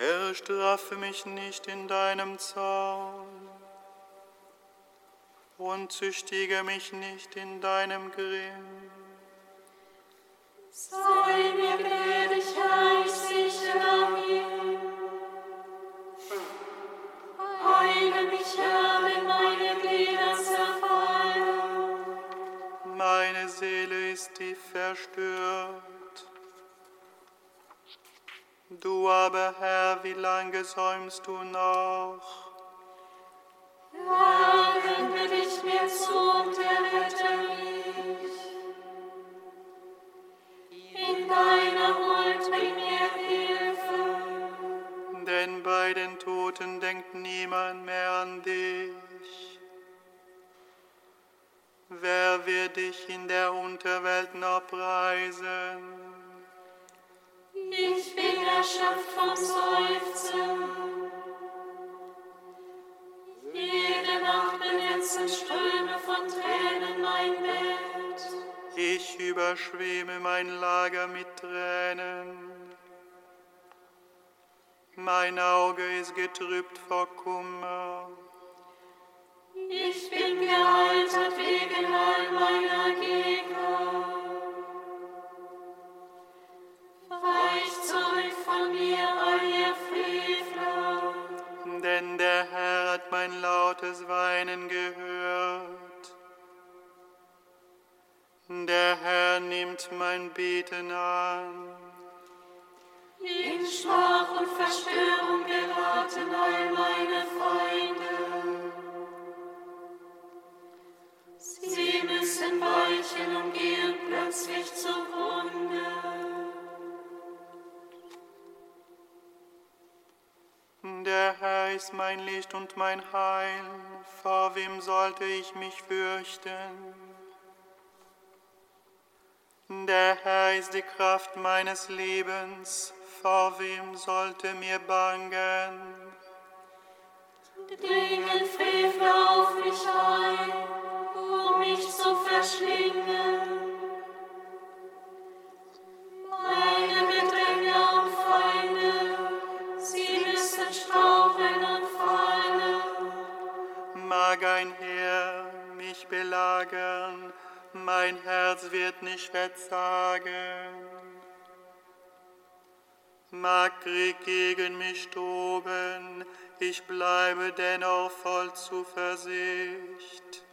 Herr, straffe mich nicht in deinem Zorn und züchtige mich nicht in deinem Grimm. Sei mir gnädig, Herr, ich sichere ihm. Heile mich, Herr, denn meine Glieder zerfallen. Meine Seele ist tief verstört. Du aber, Herr, wie lange säumst du noch? Herr, wende dich mir zu und errette mich. In deiner Huld bring mir Hilfe. Denn bei den Toten denkt niemand mehr an dich. Wer wird dich in der Unterwelt noch preisen? Ich bin erschöpft vom Seufzen. Jede Nacht benetzen Ströme von Tränen mein Bett. Ich überschwemme mein Lager mit Tränen. Mein Auge ist getrübt vor Kummer. Ich bin gealtert mein Licht und mein Heil. Vor wem sollte ich mich fürchten? Der Herr ist die Kraft meines Lebens. Vor wem sollte mir bangen? Dringen Frevler auf mich ein, um mich zu verschlingen. Nicht verzagen. Mag Krieg gegen mich toben, ich bleibe dennoch voll Zuversicht.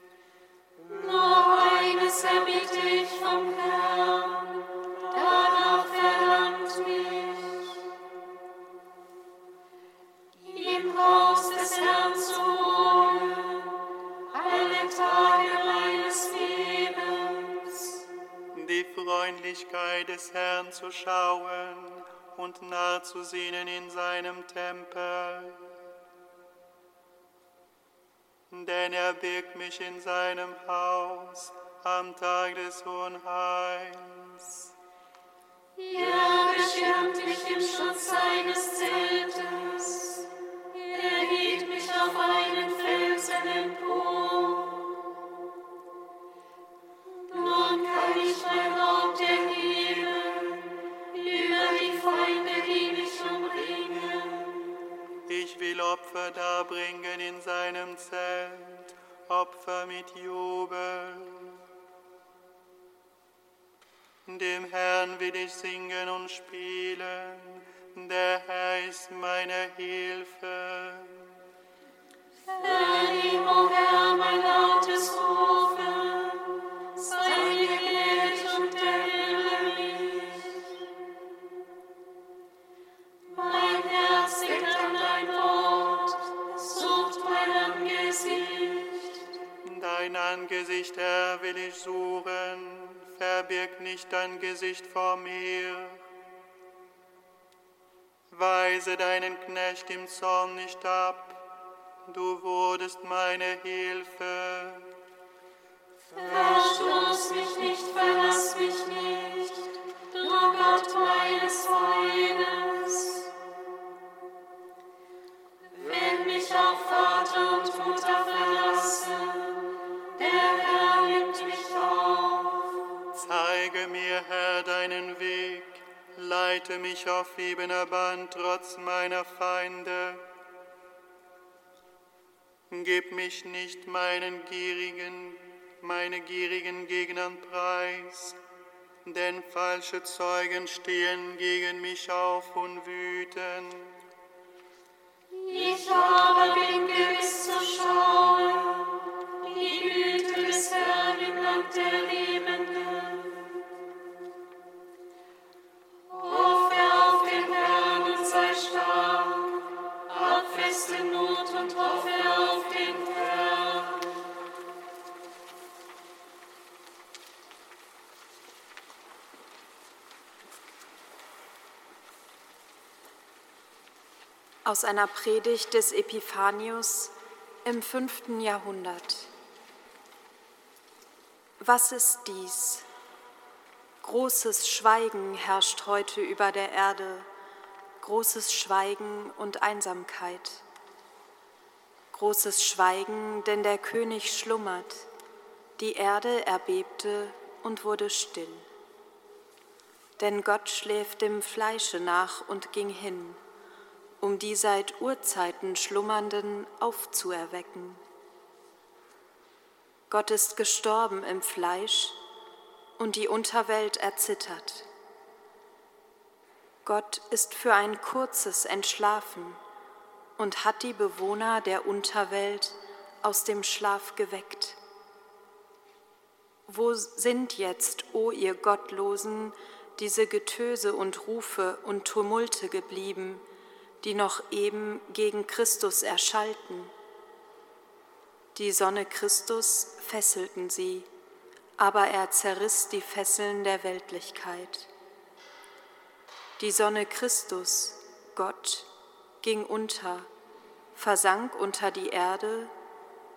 Nur eines erbitte ich vom Herrn, danach verlangt mich. Im Haus des Herrn die Freundlichkeit des Herrn zu schauen und nachzusehen in seinem Tempel. Denn er birgt mich in seinem Haus am Tag des Unheils. Er beschirmt mich im Schutz seines Zeltes. Er hielt mich auf einen Felsen empor. Nun kann ich mein Haupt Opfer darbringen in seinem Zelt, Opfer mit Jubel. Dem Herrn will ich singen und spielen, der Herr ist meine Hilfe. Vernimm, o Herr, mein verbirg nicht dein Gesicht vor mir. Weise deinen Knecht im Zorn nicht ab, du wurdest meine Hilfe. Verstoß mich nicht, verlass mich nicht, du Gott meines Heils. Wenn mich auch Vater und Mutter mich auf ebener Bahn trotz meiner Feinde. Gib mich nicht meinen gierigen, meine gierigen Gegnern preis, denn falsche Zeugen stehen gegen mich auf und wüten. Ich aber bin gewiss zu schauen, die Güte des Herrn im Land der Lebenden. Aus einer Predigt des Epiphanius im fünften Jahrhundert. Was ist dies? Großes Schweigen herrscht heute über der Erde, großes Schweigen und Einsamkeit. Großes Schweigen, denn der König schlummert, die Erde erbebte und wurde still. Denn Gott schläft dem Fleische nach und ging hin, um die seit Urzeiten Schlummernden aufzuerwecken. Gott ist gestorben im Fleisch und die Unterwelt erzittert. Gott ist für ein kurzes entschlafen und hat die Bewohner der Unterwelt aus dem Schlaf geweckt. Wo sind jetzt, o ihr Gottlosen, diese Getöse und Rufe und Tumulte geblieben, die noch eben gegen Christus erschallten? Die Sonne Christus fesselten sie, aber er zerriss die Fesseln der Weltlichkeit. Die Sonne Christus, Gott, ging unter, versank unter die Erde,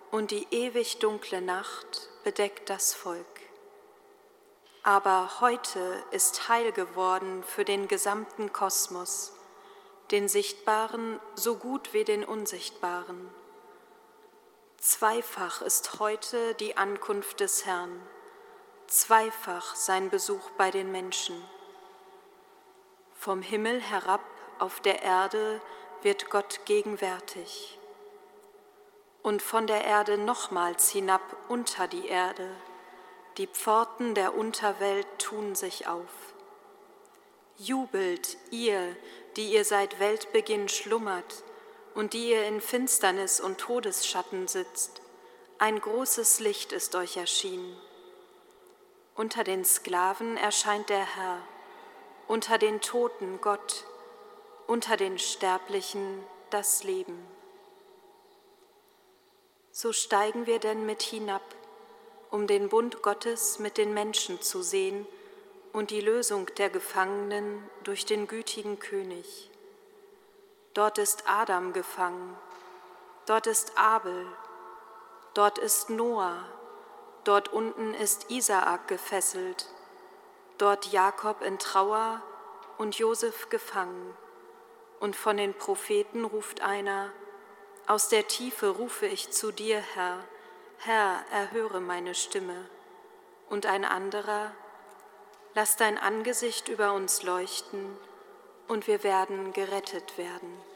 und die ewig dunkle Nacht bedeckt das Volk. Aber heute ist Heil geworden für den gesamten Kosmos, den Sichtbaren so gut wie den Unsichtbaren. Zweifach ist heute die Ankunft des Herrn, zweifach sein Besuch bei den Menschen. Vom Himmel herab auf der Erde wird Gott gegenwärtig und von der Erde nochmals hinab unter die Erde. Die Pforten der Unterwelt tun sich auf. Jubelt, ihr, die ihr seit Weltbeginn schlummert und die ihr in Finsternis und Todesschatten sitzt. Ein großes Licht ist euch erschienen. Unter den Sklaven erscheint der Herr, unter den Toten Gott, unter den Sterblichen das Leben. So steigen wir denn mit hinab, um den Bund Gottes mit den Menschen zu sehen und die Lösung der Gefangenen durch den gütigen König. Dort ist Adam gefangen, dort ist Abel, dort ist Noah, dort unten ist Isaak gefesselt, dort Jakob in Trauer und Josef gefangen. Und von den Propheten ruft einer, aus der Tiefe rufe ich zu dir, Herr, Herr, erhöre meine Stimme. Und ein anderer, lass dein Angesicht über uns leuchten, und wir werden gerettet werden.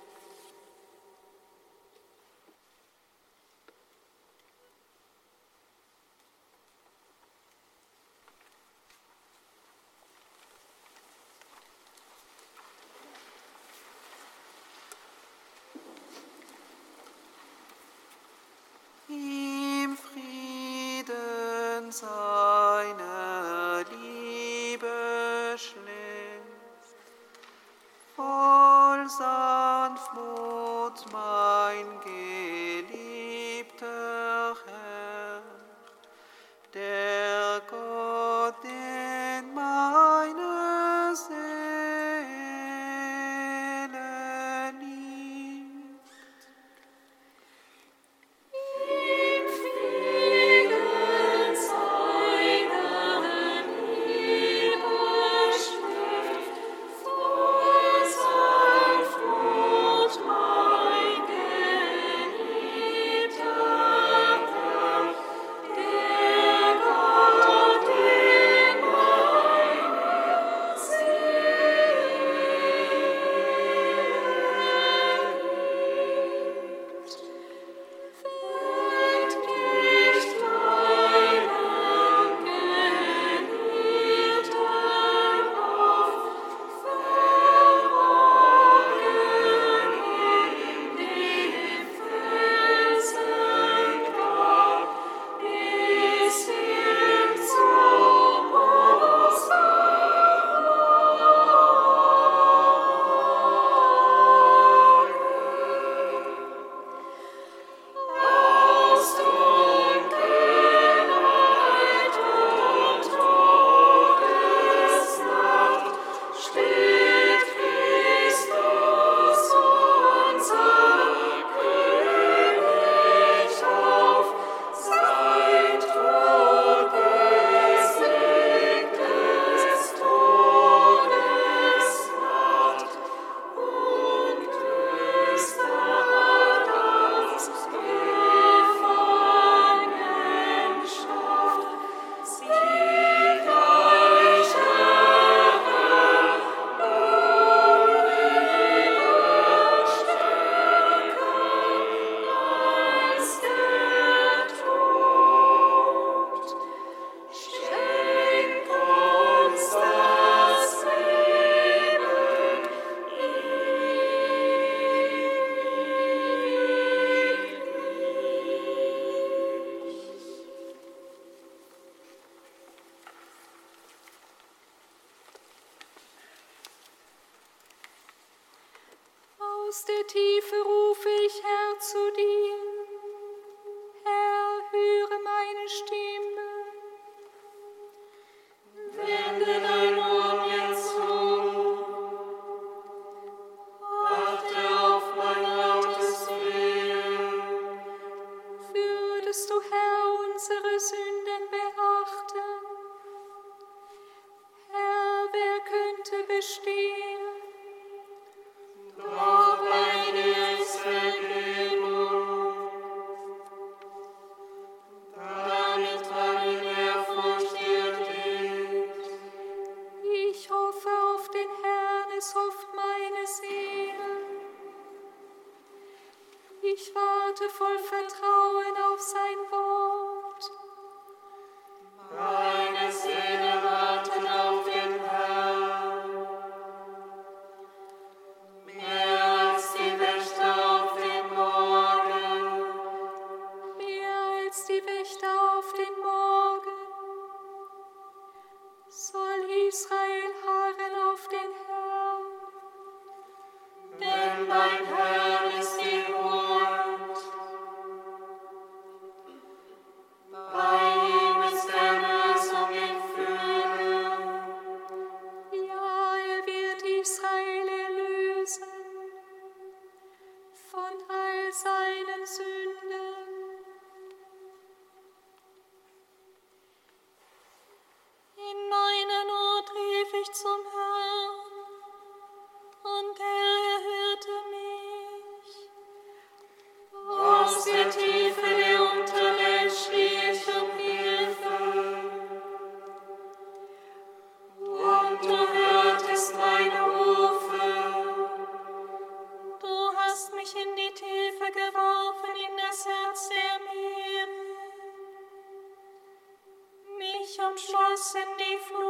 sende fruit.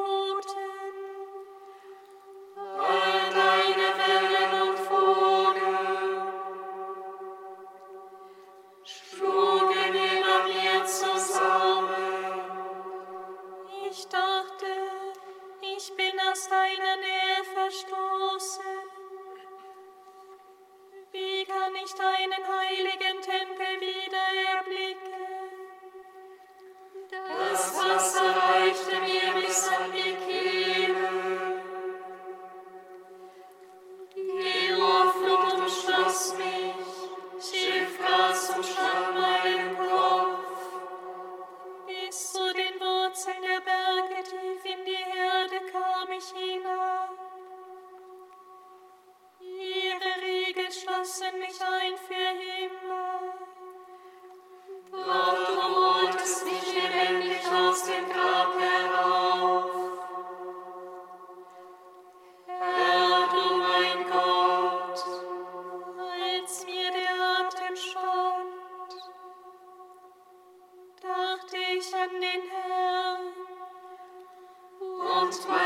sonst mal.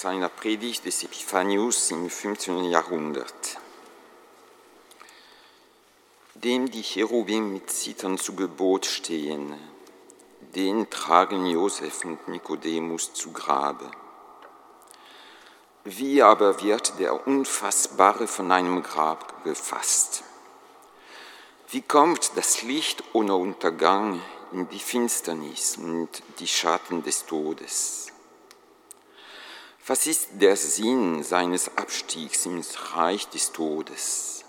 seiner Predigt des Epiphanius im 15. Jahrhundert, dem die Cherubim mit Zittern zu Gebot stehen, den tragen Josef und Nikodemus zu Grabe. Wie aber wird der Unfassbare von einem Grab gefasst? Wie kommt das Licht ohne Untergang in die Finsternis und die Schatten des Todes? Was ist der Sinn seines Abstiegs ins Reich des Todes?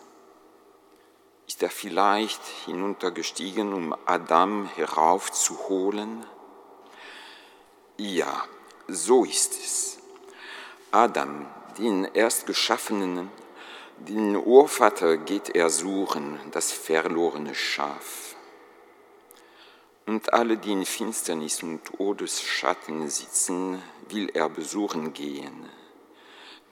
Ist er vielleicht hinuntergestiegen, um Adam heraufzuholen? Ja, so ist es. Adam, den Erstgeschaffenen, den Urvater geht er suchen, das verlorene Schaf. Und alle, die in Finsternis und Todesschatten sitzen, will er besuchen gehen.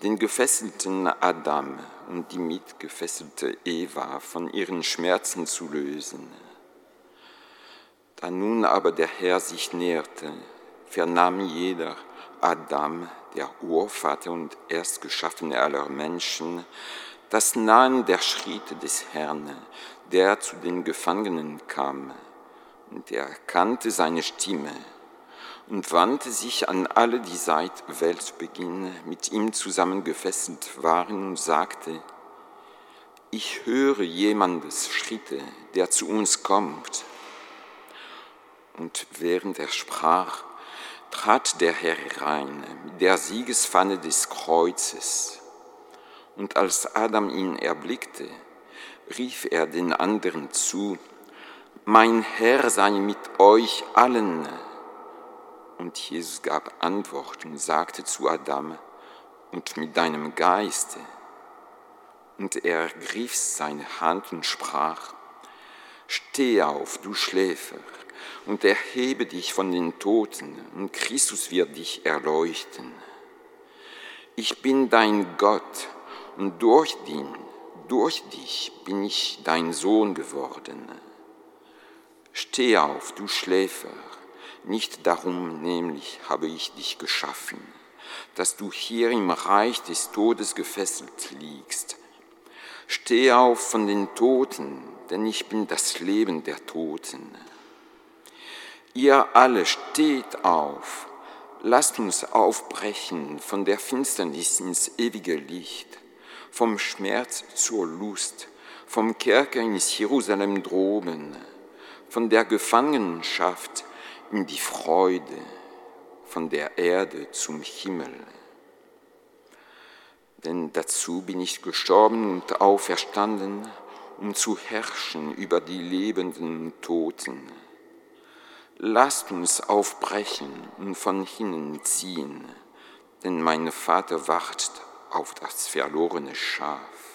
Den gefesselten Adam und die mitgefesselte Eva von ihren Schmerzen zu lösen. Da nun aber der Herr sich näherte, vernahm jeder Adam, der Urvater und Erstgeschaffene aller Menschen, das Nahen der Schritte des Herrn, der zu den Gefangenen kam, und er erkannte seine Stimme und wandte sich an alle, die seit Weltbeginn mit ihm zusammen gefesselt waren und sagte, ich höre jemandes Schritte, der zu uns kommt. Und während er sprach, trat der Herr herein mit der Siegesfahne des Kreuzes. Und als Adam ihn erblickte, rief er den anderen zu, mein Herr sei mit euch allen. Und Jesus gab Antwort und sagte zu Adam, und mit deinem Geiste. Und er ergriff seine Hand und sprach, Steh auf, du Schläfer, und erhebe dich von den Toten, und Christus wird dich erleuchten. Ich bin dein Gott, und durch, den, durch dich bin ich dein Sohn geworden. Steh auf, du Schläfer, nicht darum nämlich habe ich dich geschaffen, dass du hier im Reich des Todes gefesselt liegst. Steh auf von den Toten, denn ich bin das Leben der Toten. Ihr alle steht auf, lasst uns aufbrechen von der Finsternis ins ewige Licht, vom Schmerz zur Lust, vom Kerker ins Jerusalem droben, von der Gefangenschaft in die Freude, von der Erde zum Himmel. Denn dazu bin ich gestorben und auferstanden, um zu herrschen über die Lebenden Toten. Lasst uns aufbrechen und von hinnen ziehen, denn mein Vater wacht auf das verlorene Schaf.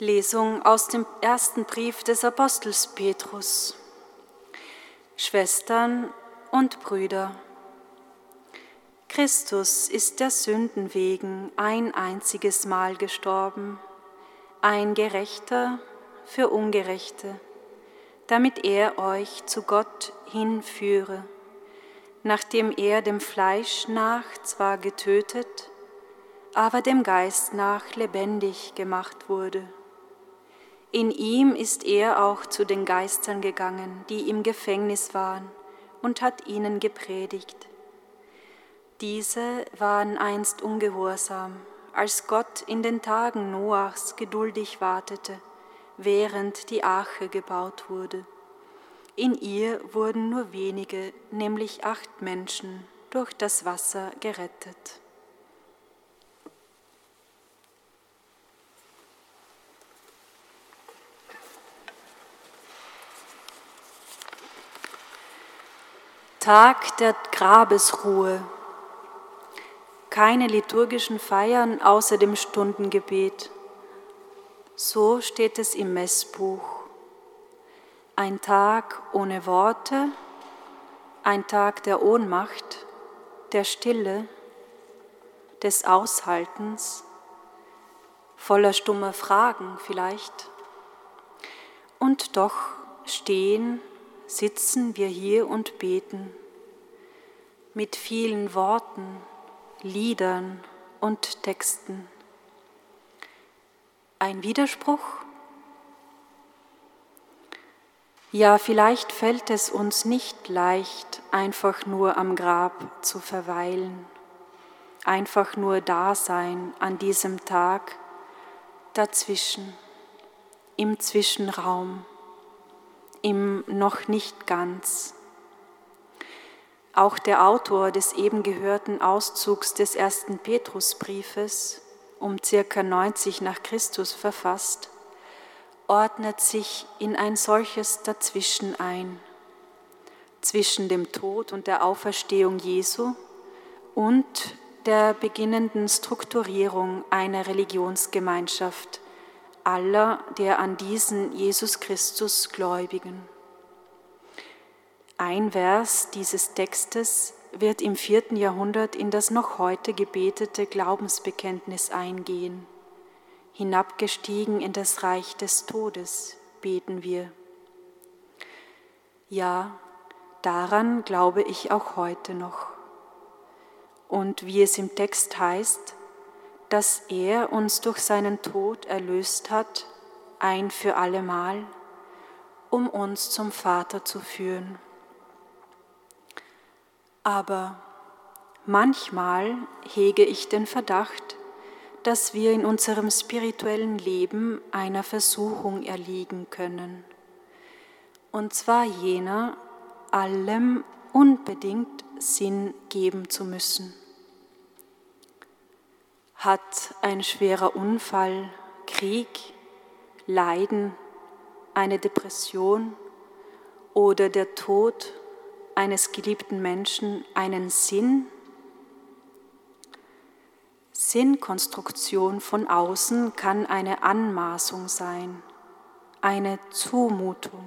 Lesung aus dem ersten Brief des Apostels Petrus. Schwestern und Brüder, Christus ist der Sünden wegen ein einziges Mal gestorben, ein Gerechter für Ungerechte, damit er euch zu Gott hinführe. nachdem er dem Fleisch nach zwar getötet, aber dem Geist nach lebendig gemacht wurde. In ihm ist er auch zu den Geistern gegangen, die im Gefängnis waren, und hat ihnen gepredigt. Diese waren einst ungehorsam, als Gott in den Tagen Noachs geduldig wartete, während die Arche gebaut wurde. In ihr wurden nur wenige, nämlich acht Menschen, durch das Wasser gerettet. Tag der Grabesruhe. Keine liturgischen Feiern außer dem Stundengebet. So steht es im Messbuch. Ein Tag ohne Worte, ein Tag der Ohnmacht, der Stille, des Aushaltens, voller stummer Fragen vielleicht. Und doch stehen sitzen wir hier und beten mit vielen Worten, Liedern und Texten. Ein Widerspruch? Ja, vielleicht fällt es uns nicht leicht, einfach nur am Grab zu verweilen, einfach nur da sein an diesem Tag, dazwischen, im Zwischenraum im noch nicht ganz. Auch der Autor des eben gehörten Auszugs des ersten Petrusbriefes, um circa 90 nach Christus verfasst, ordnet sich in ein solches Dazwischen ein, zwischen dem Tod und der Auferstehung Jesu und der beginnenden Strukturierung einer Religionsgemeinschaft aller der an diesen Jesus Christus Gläubigen. Ein Vers dieses Textes wird im vierten Jahrhundert in das noch heute gebetete Glaubensbekenntnis eingehen. Hinabgestiegen in das Reich des Todes beten wir. Ja, daran glaube ich auch heute noch. Und wie es im Text heißt, dass er uns durch seinen Tod erlöst hat, ein für allemal, um uns zum Vater zu führen. Aber manchmal hege ich den Verdacht, dass wir in unserem spirituellen Leben einer Versuchung erliegen können. Und zwar jener, allem unbedingt Sinn geben zu müssen. Hat ein schwerer Unfall, Krieg, Leiden, eine Depression oder der Tod eines geliebten Menschen einen Sinn? Sinnkonstruktion von außen kann eine Anmaßung sein, eine Zumutung.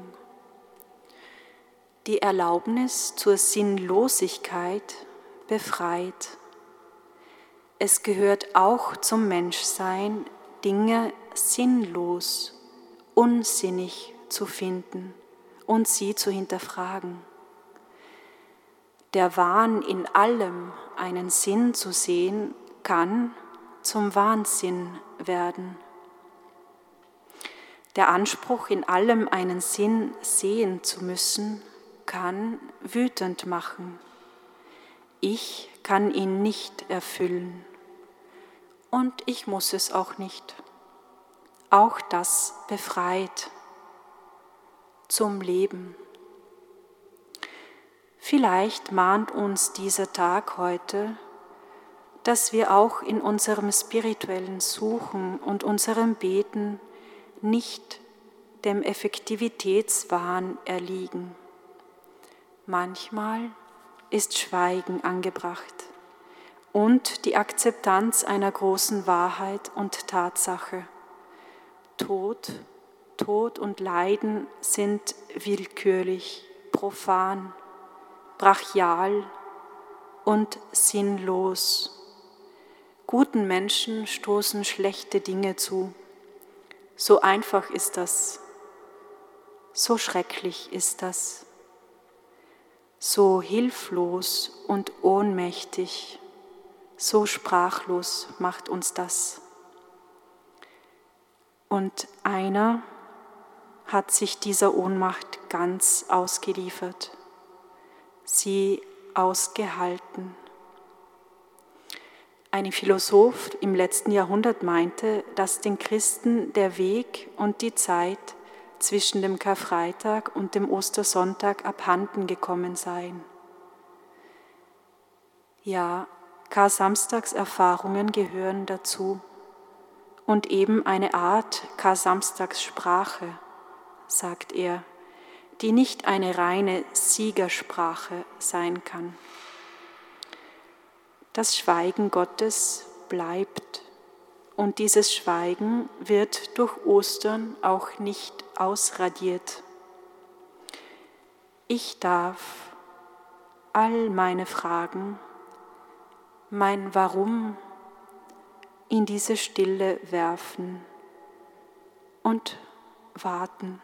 Die Erlaubnis zur Sinnlosigkeit befreit. Es gehört auch zum Menschsein, Dinge sinnlos, unsinnig zu finden und sie zu hinterfragen. Der Wahn in allem einen Sinn zu sehen, kann zum Wahnsinn werden. Der Anspruch, in allem einen Sinn sehen zu müssen, kann wütend machen. Ich kann ihn nicht erfüllen und ich muss es auch nicht. Auch das befreit zum Leben. Vielleicht mahnt uns dieser Tag heute, dass wir auch in unserem spirituellen Suchen und unserem Beten nicht dem Effektivitätswahn erliegen. Manchmal ist Schweigen angebracht und die Akzeptanz einer großen Wahrheit und Tatsache. Tod, Tod und Leiden sind willkürlich, profan, brachial und sinnlos. Guten Menschen stoßen schlechte Dinge zu. So einfach ist das. So schrecklich ist das. so hilflos und ohnmächtig, so sprachlos macht uns das. Und einer hat sich dieser Ohnmacht ganz ausgeliefert, sie ausgehalten. Ein Philosoph im letzten Jahrhundert meinte, dass den Christen der Weg und die Zeit zwischen dem Karfreitag und dem Ostersonntag abhanden gekommen seien. Ja, Kar-Samstags-Erfahrungen gehören dazu und eben eine Art Kar-Samstags-Sprache, sagt er, die nicht eine reine Siegersprache sein kann. Das Schweigen Gottes bleibt und dieses Schweigen wird durch Ostern auch nicht ausradiert. Ich darf all meine Fragen mein Warum in diese Stille werfen und warten.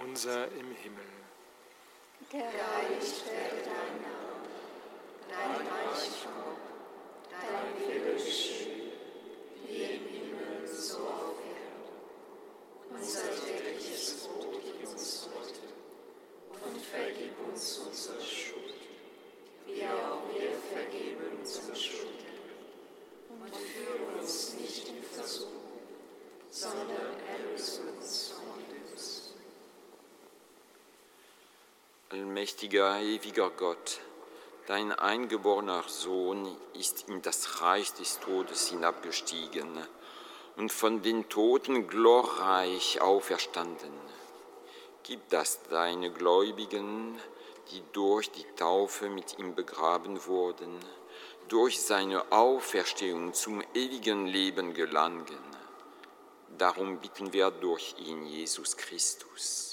Unser im Himmel. Geheiligt werde dein Name, dein Reich komme, dein Wille geschehe, wie im Himmel, so auf Erden. Unser tägliches Brot gib uns heute und vergib uns unsere Schuld, wie auch wir vergeben unsere Schuldigen. Und führe uns nicht in Versuchung, Allmächtiger, ewiger Gott, dein eingeborener Sohn ist in das Reich des Todes hinabgestiegen und von den Toten glorreich auferstanden. Gib das deine Gläubigen, die durch die Taufe mit ihm begraben wurden, durch seine Auferstehung zum ewigen Leben gelangen. Darum bitten wir durch ihn, Jesus Christus.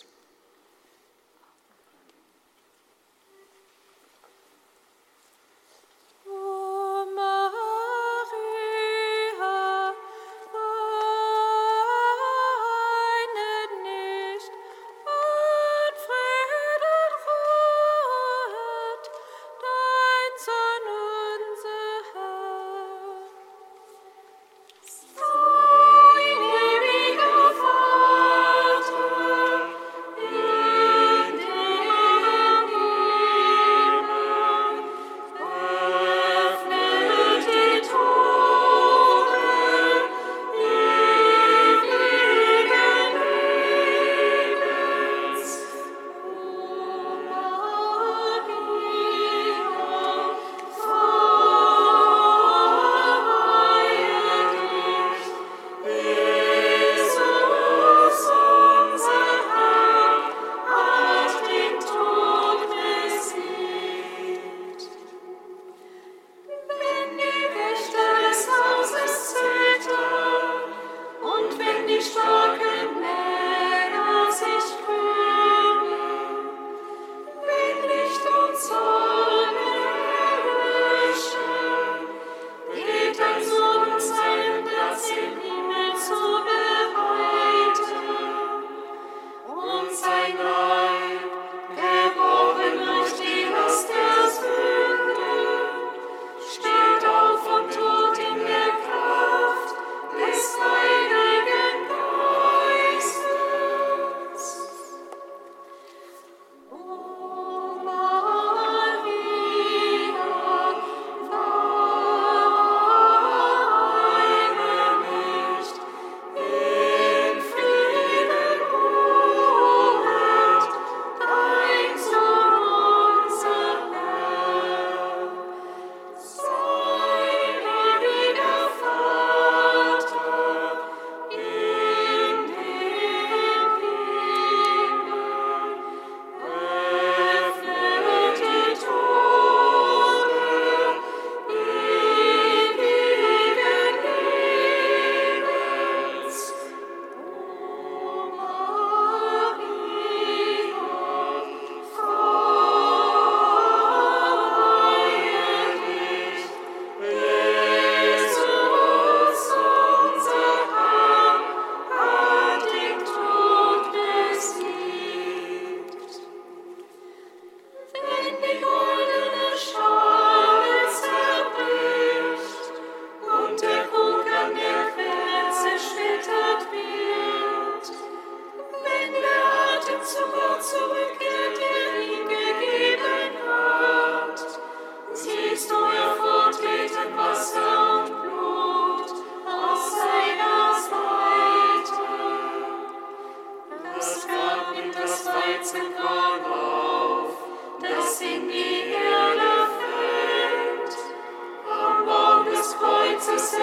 Kreuzes